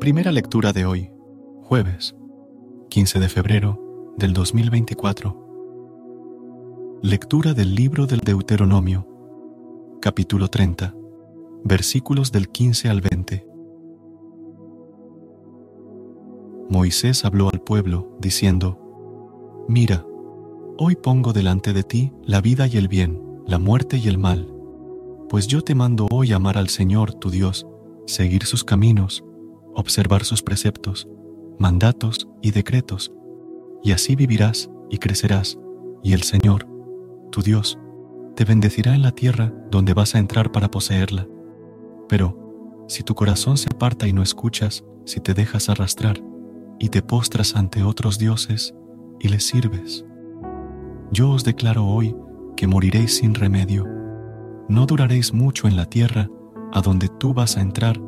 Primera lectura de hoy, jueves, 15 de febrero del 2024. Lectura del libro del Deuteronomio, capítulo 30, versículos del 15 al 20. Moisés habló al pueblo, diciendo, Mira, hoy pongo delante de ti la vida y el bien, la muerte y el mal, pues yo te mando hoy amar al Señor tu Dios, seguir sus caminos, observar sus preceptos, mandatos y decretos, y así vivirás y crecerás, y el Señor, tu Dios, te bendecirá en la tierra donde vas a entrar para poseerla. Pero, si tu corazón se aparta y no escuchas, si te dejas arrastrar, y te postras ante otros dioses y les sirves, yo os declaro hoy que moriréis sin remedio. No duraréis mucho en la tierra a donde tú vas a entrar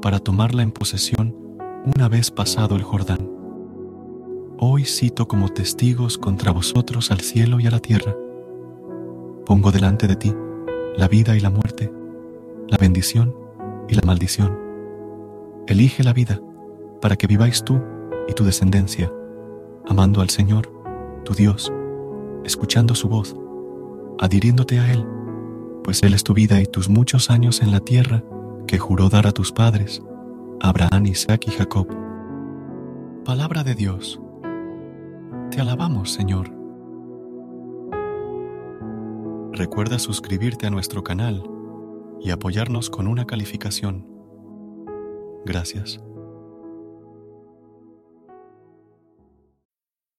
para tomarla en posesión una vez pasado el Jordán. Hoy cito como testigos contra vosotros al cielo y a la tierra. Pongo delante de ti la vida y la muerte, la bendición y la maldición. Elige la vida para que viváis tú y tu descendencia, amando al Señor, tu Dios, escuchando su voz, adhiriéndote a Él, pues Él es tu vida y tus muchos años en la tierra que juró dar a tus padres, Abraham, Isaac y Jacob. Palabra de Dios. Te alabamos, Señor. Recuerda suscribirte a nuestro canal y apoyarnos con una calificación. Gracias.